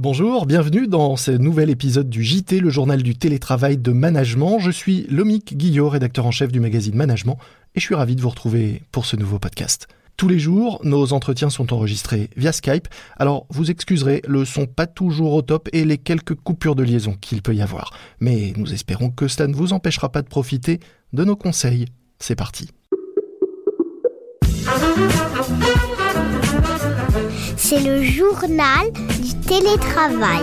Bonjour, bienvenue dans ce nouvel épisode du JT, le journal du télétravail de management. Je suis Lomic Guillot, rédacteur en chef du magazine Management, et je suis ravi de vous retrouver pour ce nouveau podcast. Tous les jours, nos entretiens sont enregistrés via Skype, alors vous excuserez le son pas toujours au top et les quelques coupures de liaison qu'il peut y avoir. Mais nous espérons que cela ne vous empêchera pas de profiter de nos conseils. C'est parti. C'est le journal du télétravail.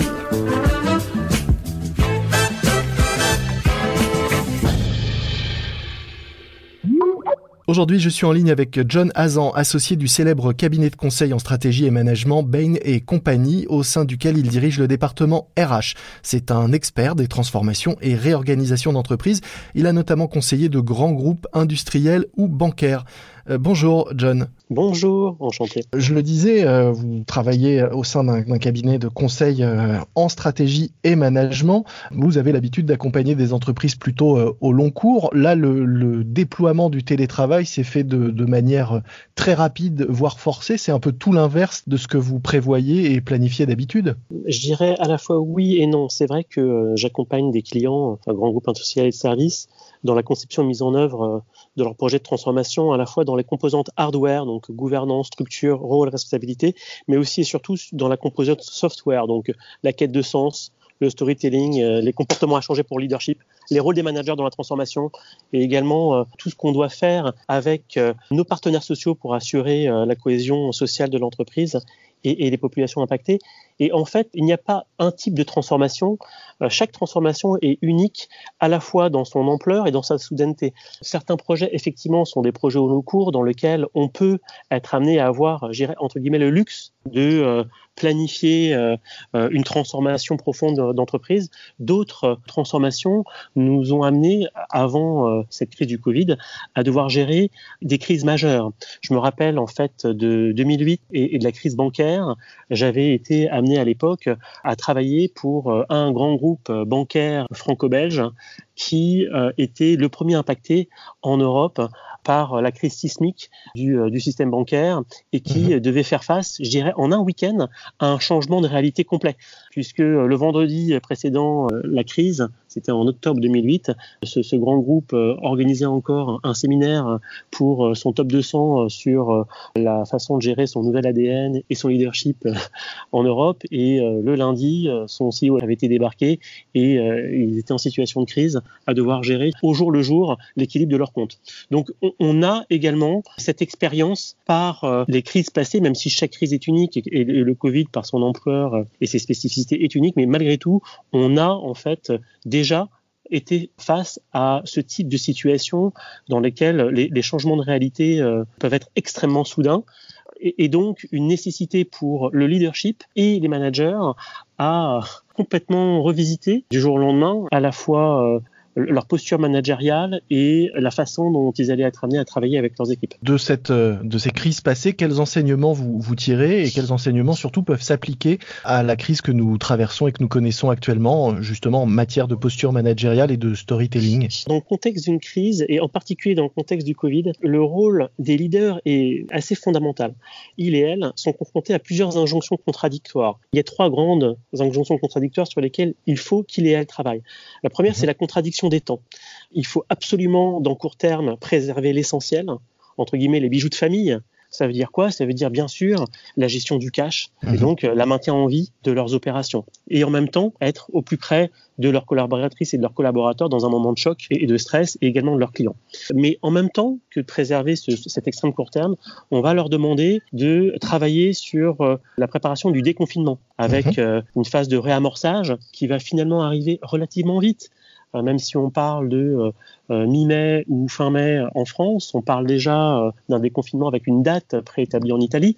Aujourd'hui, je suis en ligne avec John Hazan, associé du célèbre cabinet de conseil en stratégie et management Bain et compagnie, au sein duquel il dirige le département RH. C'est un expert des transformations et réorganisations d'entreprises. Il a notamment conseillé de grands groupes industriels ou bancaires. Euh, bonjour John. Bonjour, enchanté. Je le disais, euh, vous travaillez au sein d'un cabinet de conseil euh, en stratégie et management. Vous avez l'habitude d'accompagner des entreprises plutôt au long cours. Là, le, déploiement du télétravail s'est fait de, de, manière très rapide, voire forcée. C'est un peu tout l'inverse de ce que vous prévoyez et planifiez d'habitude. Je dirais à la fois oui et non. C'est vrai que j'accompagne des clients, un grand groupe industriel et de services, dans la conception et mise en œuvre de leur projet de transformation, à la fois dans les composantes hardware, donc gouvernance, structure, rôle, responsabilité, mais aussi et surtout dans la composante software, donc la quête de sens, le storytelling, euh, les comportements à changer pour leadership, les rôles des managers dans la transformation et également euh, tout ce qu'on doit faire avec euh, nos partenaires sociaux pour assurer la cohésion sociale de l'entreprise et, et, les populations impactées. Et en fait, il n'y a pas un type de transformation. Euh, chaque transformation est unique à la fois dans son ampleur et dans sa soudaineté. Certains projets, effectivement, sont des projets au long cours dans lesquels on peut être amené à avoir, entre guillemets, le luxe de euh, planifier euh, une transformation profonde d'entreprise. D'autres transformations nous ont amené, avant cette crise du Covid, à devoir gérer des crises majeures. Je me rappelle en fait de 2008 et, et de la crise bancaire. J'avais été amené à l'époque à travailler pour euh, un grand groupe euh, bancaire franco-belge qui euh, était le premier impacté en Europe par la crise sismique du, système bancaire et qui mhm. devait faire face, je dirais, en un week-end à un changement de réalité complet. Puisque le vendredi précédent la crise, c'était en octobre 2008, ce, grand groupe organisait encore un séminaire pour son top 200 sur la façon de gérer son nouvel ADN et son leadership en Europe. Et euh, le lundi, euh, son CEO avait été débarqué et euh, ils étaient en situation de crise à devoir gérer au jour le jour l'équilibre de leur compte. Donc on, a également cette expérience par les crises passées, même si chaque crise est unique et, le Covid par son ampleur et ses spécificités est unique, mais malgré tout, on a en fait déjà été face à ce type de situation dans lesquelles les, changements de réalité peuvent être extrêmement soudains. Et, donc une nécessité pour le leadership et les managers à complètement revisiter du jour au lendemain à la fois euh, leur posture managériale et la façon dont ils allaient être amenés à travailler avec leurs équipes. De, cette, euh, de ces crises passées, quels enseignements vous, vous tirez et quels enseignements surtout peuvent s'appliquer à la crise que nous traversons et que nous connaissons actuellement, justement en matière de posture managériale et de storytelling? Dans le contexte d'une crise, et en particulier dans le contexte du Covid, le rôle des leaders est assez fondamental. Ils et elles sont confrontés à plusieurs injonctions contradictoires. Il y a trois grandes injonctions contradictoires sur lesquelles il faut qu'ils et elles travaillent. La première, mhm. c'est la contradiction des temps. Il faut absolument, dans court terme, préserver l'essentiel, entre guillemets les bijoux de famille. Ça veut dire quoi? Ça veut dire bien sûr la gestion du cash et mhm. donc euh, la maintien en vie de leurs opérations. Et en même temps, être au plus près de leurs collaboratrices et de leurs collaborateurs dans un moment de choc et de stress et également de leurs clients. Mais en même temps que de préserver cet extrême court terme, on va leur demander de travailler sur euh, la préparation du déconfinement avec mhm. euh, une phase de réamorçage qui va finalement arriver relativement vite même si on parle de euh, euh, mi-mai ou fin mai en France, on parle déjà euh, d'un déconfinement avec une date préétablie en Italie,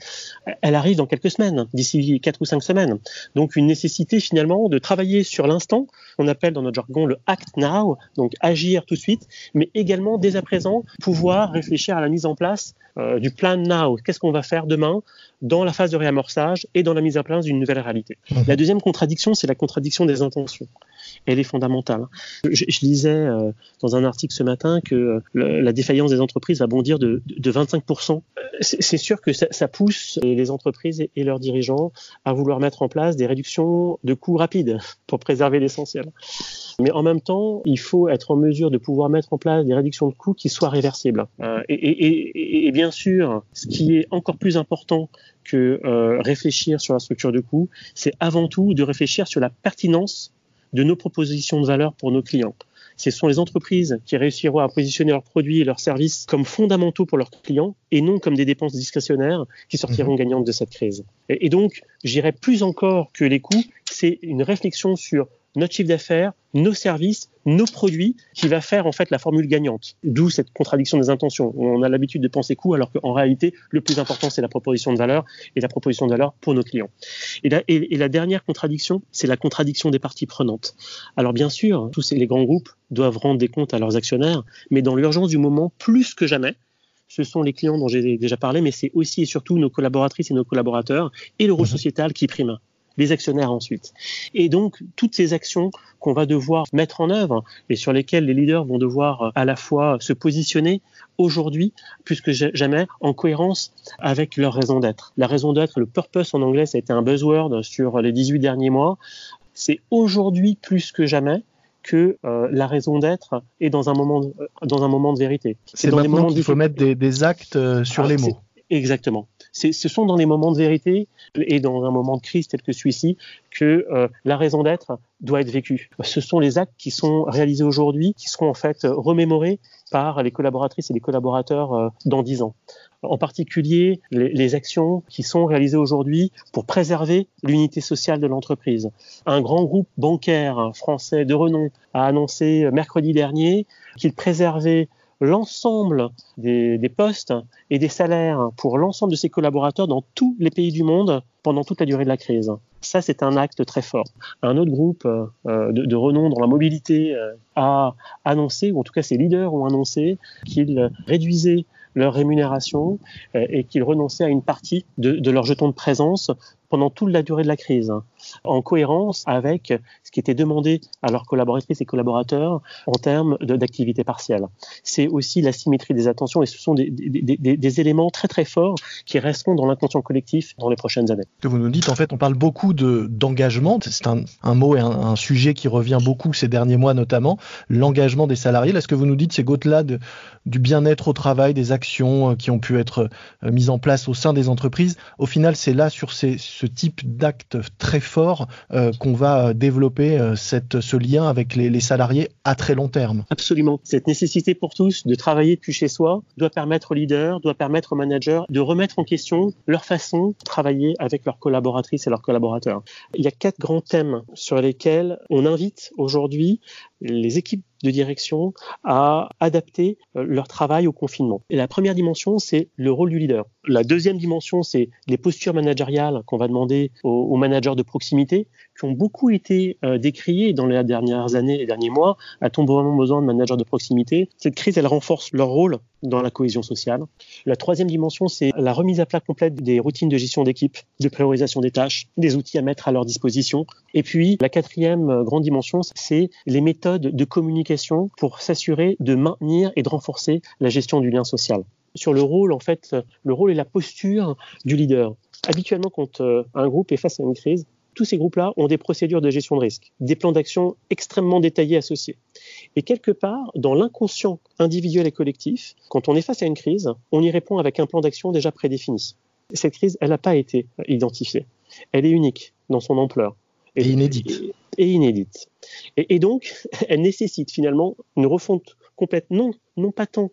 elle arrive dans quelques semaines, d'ici quatre ou cinq semaines. Donc une nécessité finalement de travailler sur l'instant, on appelle dans notre jargon le act now, donc agir tout de suite, mais également dès à présent pouvoir réfléchir à la mise en place du plan now. Qu'est-ce qu'on va faire demain dans la phase de réamorçage et dans la mise en place d'une nouvelle réalité? Mmh. La deuxième contradiction, c'est la contradiction des intentions. Elle est fondamentale. Je, lisais dans un article ce matin que la défaillance des entreprises va bondir de, de 25%. C'est sûr que ça, pousse les entreprises et leurs dirigeants à vouloir mettre en place des réductions de coûts rapides pour préserver l'essentiel. Mais en même temps, il faut être en mesure de pouvoir mettre en place des réductions de coûts qui soient réversibles. Euh, et, bien sûr, ce qui est encore plus important que euh, réfléchir sur la structure de coûts, c'est avant tout de réfléchir sur la pertinence de nos propositions de valeur pour nos clients. Ce sont les entreprises qui réussiront à positionner leurs produits et leurs services comme fondamentaux pour leurs clients et non comme des dépenses discrétionnaires qui sortiront mhm. gagnantes de cette crise. Et, et donc, j'irais plus encore que les coûts, c'est une réflexion sur notre chiffre d'affaires, nos services, nos produits, qui va faire en fait la formule gagnante. D'où cette contradiction des intentions. On a l'habitude de penser coût alors qu'en réalité, le plus important, c'est la proposition de valeur et la proposition de valeur pour nos clients. Et la, et, la dernière contradiction, c'est la contradiction des parties prenantes. Alors bien sûr, tous les grands groupes doivent rendre des comptes à leurs actionnaires, mais dans l'urgence du moment, plus que jamais, ce sont les clients dont j'ai déjà parlé, mais c'est aussi et surtout nos collaboratrices et nos collaborateurs et le rôle mhm. sociétal qui prime les actionnaires ensuite. Et donc, toutes ces actions qu'on va devoir mettre en œuvre et sur lesquelles les leaders vont devoir euh, à la fois se positionner aujourd'hui, plus que jamais, en cohérence avec leur raison d'être. La raison d'être, le purpose en anglais, ça a été un buzzword sur les 18 derniers mois. C'est aujourd'hui plus que jamais que euh, la raison d'être est dans un moment de, dans un moment de vérité. C'est maintenant qu'il faut mettre des, actes euh, sur ah, les mots. Exactement ce sont dans les moments de vérité et dans un moment de crise tel que celui-ci que euh, la raison d'être doit être vécue. Ce sont les actes qui sont réalisés aujourd'hui qui seront en fait remémorés par les collaboratrices et les collaborateurs euh, dans dix ans. En particulier, les, les, actions qui sont réalisées aujourd'hui pour préserver l'unité sociale de l'entreprise. Un grand groupe bancaire français de renom a annoncé mercredi dernier qu'il préservait l'ensemble des, postes et des salaires pour l'ensemble de ses collaborateurs dans tous les pays du monde pendant toute la durée de la crise. Ça, c'est un acte très fort. Un autre groupe euh, de, de, renom dans la mobilité euh, a annoncé, ou en tout cas ses leaders ont annoncé, qu'ils réduisaient leur rémunération euh, et qu'ils renonçaient à une partie de, de leur jeton de présence pendant toute la durée de la crise, en cohérence avec ce qui était demandé à leurs collaboratrices et collaborateurs en termes d'activité partielle. C'est aussi la symétrie des attentions et ce sont des, éléments très très forts qui resteront dans l'inconscient collectif dans les prochaines années. Que vous nous dites, en fait, on parle beaucoup d'engagement. C'est un, un, mot et un, sujet qui revient beaucoup ces derniers mois notamment, l'engagement des salariés. Là, ce que vous nous dites, c'est qu'au-delà de, du bien-être au travail, des actions euh, qui ont pu être euh, mises en place au sein des entreprises, au final, c'est là sur ces ce type d'acte très fort euh, qu'on va développer euh, cette, ce lien avec les, les, salariés à très long terme. Absolument. Cette nécessité pour tous de travailler depuis chez soi doit permettre aux leaders, doit permettre aux managers de remettre en question leur façon de travailler avec leurs collaboratrices et leurs collaborateurs. Il y a quatre grands thèmes sur lesquels on invite aujourd'hui les équipes de direction à adapter euh, leur travail au confinement. Et la première dimension, c'est le rôle du leader. La deuxième dimension, c'est les postures managériales qu'on va demander aux, managers de proximité, qui ont beaucoup été euh, dans les dernières années, les derniers mois. A-t-on vraiment besoin de managers de proximité Cette crise, elle renforce leur rôle dans la cohésion sociale. La troisième dimension, c'est la remise à plat complète des routines de gestion d'équipe, de priorisation des tâches, des outils à mettre à leur disposition. Et puis, la quatrième euh, grande dimension, c'est les méthodes de communication pour s'assurer de maintenir et de renforcer la gestion du lien social sur le rôle, en fait, le rôle et la posture du leader. Habituellement, quand euh, un groupe est face à une crise, tous ces groupes-là ont des procédures de gestion de risque, des plans d'action extrêmement détaillés associés. Et quelque part, dans l'inconscient individuel et collectif, quand on est face à une crise, on y répond avec un plan d'action déjà prédéfini. Cette crise, elle n'a pas été identifiée. Elle est unique dans son ampleur. Et, inédite. Et, inédite. Et, et, donc, elle nécessite finalement une refonte complète, non, non pas tant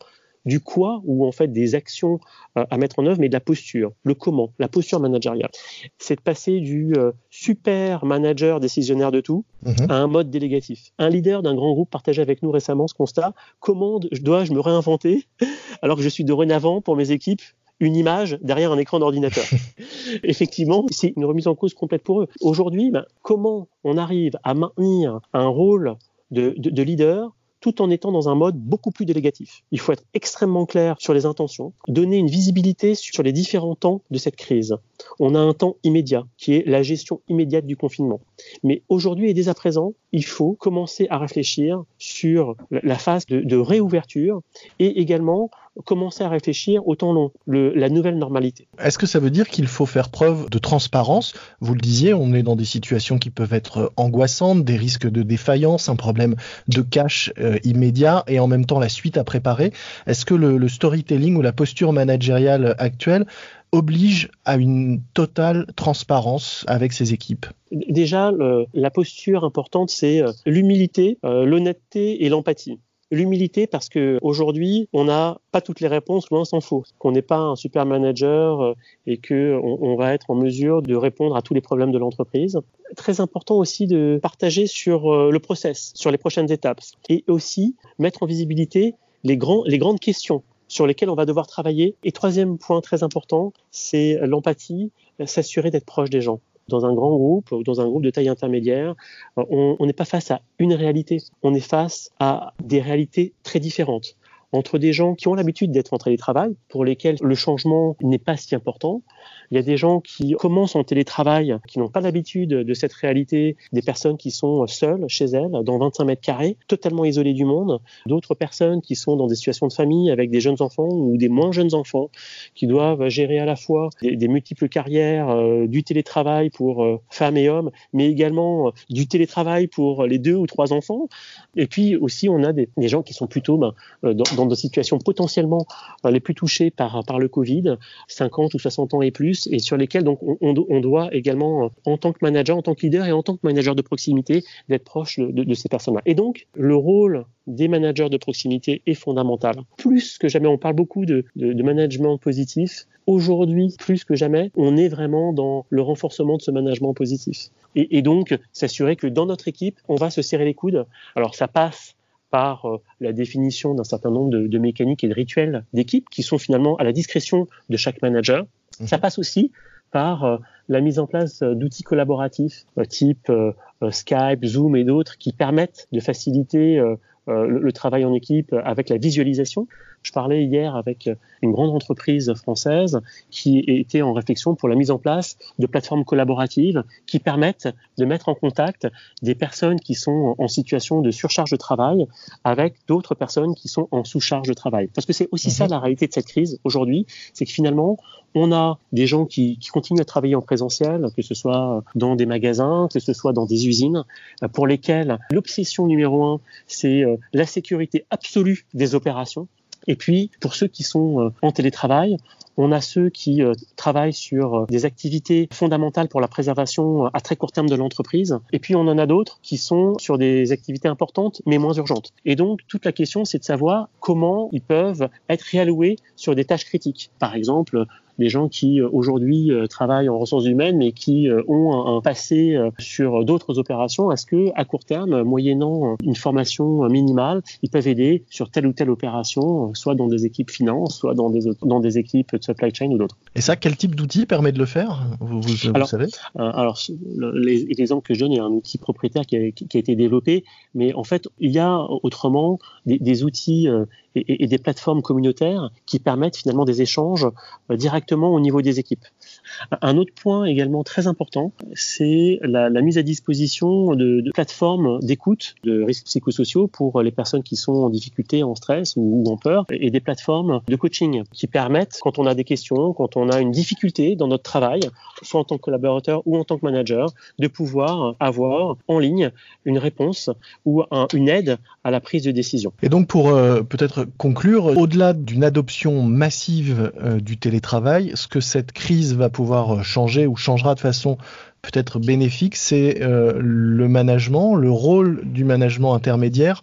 du quoi ou en fait des actions euh, à mettre en œuvre, mais de la posture, le comment, la posture managériale. C'est de passer du euh, super manager décisionnaire de tout mhm. à un mode délégatif. Un leader d'un grand groupe partageait avec nous récemment ce constat. Comment dois-je me réinventer alors que je suis dorénavant pour mes équipes une image derrière un écran d'ordinateur. Effectivement, c'est une remise en cause complète pour eux. Aujourd'hui, ben, comment on arrive à maintenir un rôle de, de, de leader tout en étant dans un mode beaucoup plus délégatif? Il faut être extrêmement clair sur les intentions, donner une visibilité sur les différents temps de cette crise. On a un temps immédiat, qui est la gestion immédiate du confinement. Mais aujourd'hui et dès à présent, il faut commencer à réfléchir sur la phase de, réouverture et également commencer à réfléchir au temps long, la nouvelle normalité. Est-ce que ça veut dire qu'il faut faire preuve de transparence? Vous le disiez, on est dans des situations qui peuvent être angoissantes, des risques de défaillance, un problème de cash euh, immédiat et en même temps la suite à préparer. Est-ce que le, le storytelling ou la posture managériale actuelle oblige à une totale transparence avec ses équipes Déjà, la posture importante, c'est euh, l'humilité, euh, l'honnêteté et l'empathie. L'humilité parce que aujourd'hui, on n'a pas toutes les réponses, loin s'en faut. Qu'on n'est pas un super manager euh, et que on, va être en mesure de répondre à tous les problèmes de l'entreprise. Très important aussi de partager sur le process, sur les prochaines étapes, et aussi mettre en visibilité les, grandes questions sur lesquels on va devoir travailler. Et troisième point très important, c'est l'empathie, s'assurer d'être proche des gens. Dans un grand groupe ou dans un groupe de taille intermédiaire, on n'est pas face à une réalité, on est face à des réalités très différentes entre des gens qui ont l'habitude d'être en télétravail, pour lesquels le changement n'est pas si important. Il y a des gens qui commencent en télétravail, qui n'ont pas l'habitude de cette réalité, des personnes qui sont seules chez elles, dans 25 mètres carrés, totalement isolées du monde. D'autres personnes qui sont dans des situations de famille avec des jeunes enfants ou des moins jeunes enfants, qui doivent gérer à la fois des, multiples carrières, euh, du télétravail pour euh, femmes et hommes, mais également euh, du télétravail pour les deux ou trois enfants. Et puis aussi, on a des, gens qui sont plutôt ben, dans, dans des situations potentiellement euh, les plus touchées par, le Covid, 50 ou 60 ans et plus, et sur lesquelles donc on, doit également, euh, en tant que manager, en tant que leader et en tant que manager de proximité, d'être proche de, ces personnes-là. Et donc, le rôle des managers de proximité est fondamental. Plus que jamais, on parle beaucoup de, management positif. Aujourd'hui, plus que jamais, on est vraiment dans le renforcement de ce management positif. Et donc, s'assurer que dans notre équipe, on va se serrer les coudes. Alors, ça passe par euh, la définition d'un certain nombre de, mécaniques et de rituels d'équipe qui sont finalement à la discrétion de chaque manager. Mhm. Ça passe aussi par euh, la mise en place euh, d'outils collaboratifs type Skype, Zoom et d'autres qui permettent de faciliter le, travail en équipe avec la visualisation. Je parlais hier avec une grande entreprise française qui était en réflexion pour la mise en place de plateformes collaboratives qui permettent de mettre en contact des personnes qui sont en situation de surcharge de travail avec d'autres personnes qui sont en sous-charge de travail. Parce que c'est aussi ça mhm. la réalité de cette crise aujourd'hui, c'est que finalement, on a des gens qui, qui, continuent à travailler en présentiel, que ce soit dans des magasins, que ce soit dans des usines, pour lesquels l'obsession numéro un, c'est euh, la sécurité absolue des opérations. Et puis, pour ceux qui sont euh, en télétravail, on a ceux qui euh, travaillent sur euh, des activités fondamentales pour la préservation à très court terme de l'entreprise. Et puis, on en a d'autres qui sont sur des activités importantes, mais moins urgentes. Et donc, toute la question, c'est de savoir comment ils peuvent être réalloués sur des tâches critiques. Par exemple, des gens qui euh, aujourd'hui euh, travaillent en ressources humaines mais qui euh, ont un, passé sur d'autres opérations, est-ce que à court terme, moyennant une formation minimale, ils peuvent aider sur telle ou telle opération, soit dans des équipes finance, soit dans des dans des équipes de supply chain ou d'autres? Et ça, quel type d'outil permet de le faire? Vous, vous, alors, savez? Alors, l'exemple que je donne est un outil propriétaire qui a, qui a, été développé, mais en fait, il y a autrement des, des outils et, des plateformes communautaires qui permettent finalement des échanges directs au niveau des équipes. Un autre point également très important, c'est la, mise à disposition de, plateformes d'écoute de risques psychosociaux pour les personnes qui sont en difficulté, en stress ou, en peur, et des plateformes de coaching qui permettent, quand on a des questions, quand on a une difficulté dans notre travail, soit en tant que collaborateur ou en tant que manager, de pouvoir avoir en ligne une réponse ou une aide à la prise de décision. Et donc pour euh, peut-être conclure, au-delà d'une adoption massive euh, du télétravail, ce que cette crise va pouvoir euh, changer ou changera de façon peut-être bénéfique, c'est euh, le management, le rôle du management intermédiaire,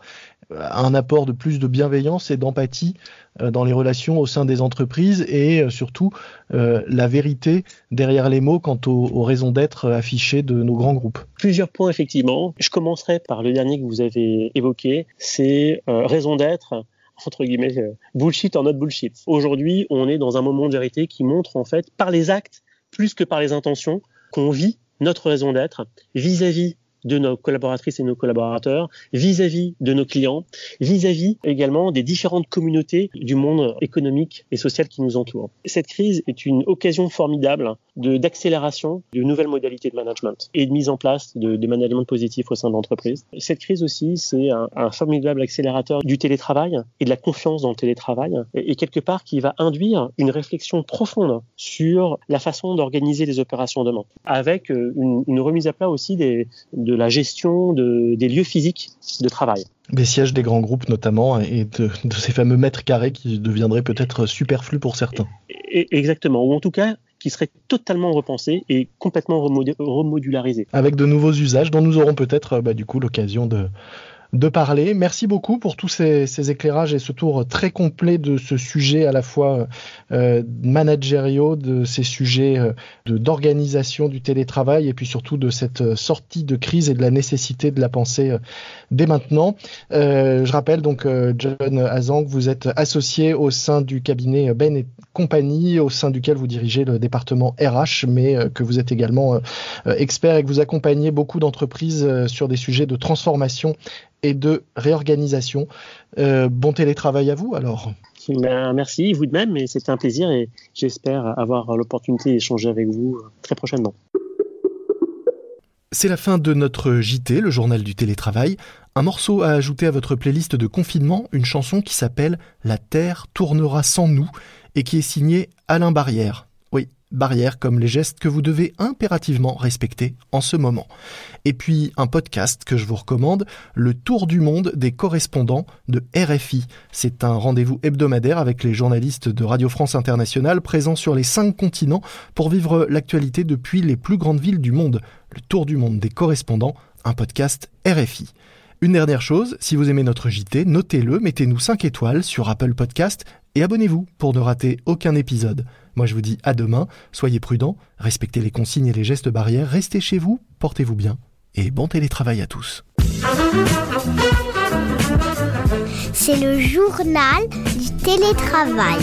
un apport de plus de bienveillance et d'empathie dans les relations au sein des entreprises et surtout la vérité derrière les mots quant aux, raisons d'être affichées de nos grands groupes. Plusieurs points effectivement. Je commencerai par le dernier que vous avez évoqué, c'est raison d'être entre guillemets, euh, bullshit en not bullshit. Aujourd'hui, on est dans un moment de vérité qui montre en fait, par les actes, plus que par les intentions, qu'on vit notre raison d'être vis-à-vis de nos collaboratrices et nos collaborateurs, vis-à-vis de nos clients, vis-à-vis également des différentes communautés du monde économique et social qui nous entoure. Cette crise est une occasion formidable d'accélération de, nouvelles modalités de management et de mise en place de, de management positif au sein de l'entreprise. Cette crise aussi, c'est un, formidable accélérateur du télétravail et de la confiance dans le télétravail et, quelque part qui va induire une réflexion profonde sur la façon d'organiser les opérations demain, avec euh, une, une remise à plat aussi des, de la gestion de, des lieux physiques de travail. Des sièges des grands groupes notamment et de, de ces fameux mètres carrés qui deviendraient peut-être superflus pour certains. Exactement, ou en tout cas qui serait totalement repensé et complètement remodularisé. Avec de nouveaux usages dont nous aurons peut-être bah, du coup l'occasion de, de parler. Merci beaucoup pour tous ces, éclairages et ce tour très complet de ce sujet à la fois euh, managériaux, de ces sujets euh, d'organisation du télétravail et puis surtout de cette sortie de crise et de la nécessité de la penser euh, dès maintenant. Je rappelle donc John Azang, vous êtes associé au sein du cabinet Ben et compagnie, au sein duquel vous dirigez le département RH, mais que vous êtes également expert et que vous accompagnez beaucoup d'entreprises sur des sujets de transformation et de réorganisation. Euh, bon télétravail à vous alors. Ben, merci, vous de même, et c'était un plaisir et j'espère avoir l'opportunité d'échanger avec vous très prochainement. C'est la fin de notre JT, le journal du télétravail. Un morceau à ajouter à votre playlist de confinement, une chanson qui s'appelle La Terre tournera sans nous et qui est signée Alain Barrière. Oui, Barrière comme les gestes que vous devez impérativement respecter en ce moment. Et puis un podcast que je vous recommande, Le Tour du monde des correspondants de RFI. C'est un rendez-vous hebdomadaire avec les journalistes de Radio France Internationale présents sur les cinq continents pour vivre l'actualité depuis les plus grandes villes du monde. Le Tour du monde des correspondants, un podcast RFI. Une dernière chose, si vous aimez notre JT, notez-le, mettez-nous 5 étoiles sur Apple Podcast et abonnez-vous pour ne rater aucun épisode. Moi je vous dis à demain, soyez prudents, respectez les consignes et les gestes barrières, restez chez vous, portez-vous bien et bon télétravail à tous. C'est le journal du télétravail.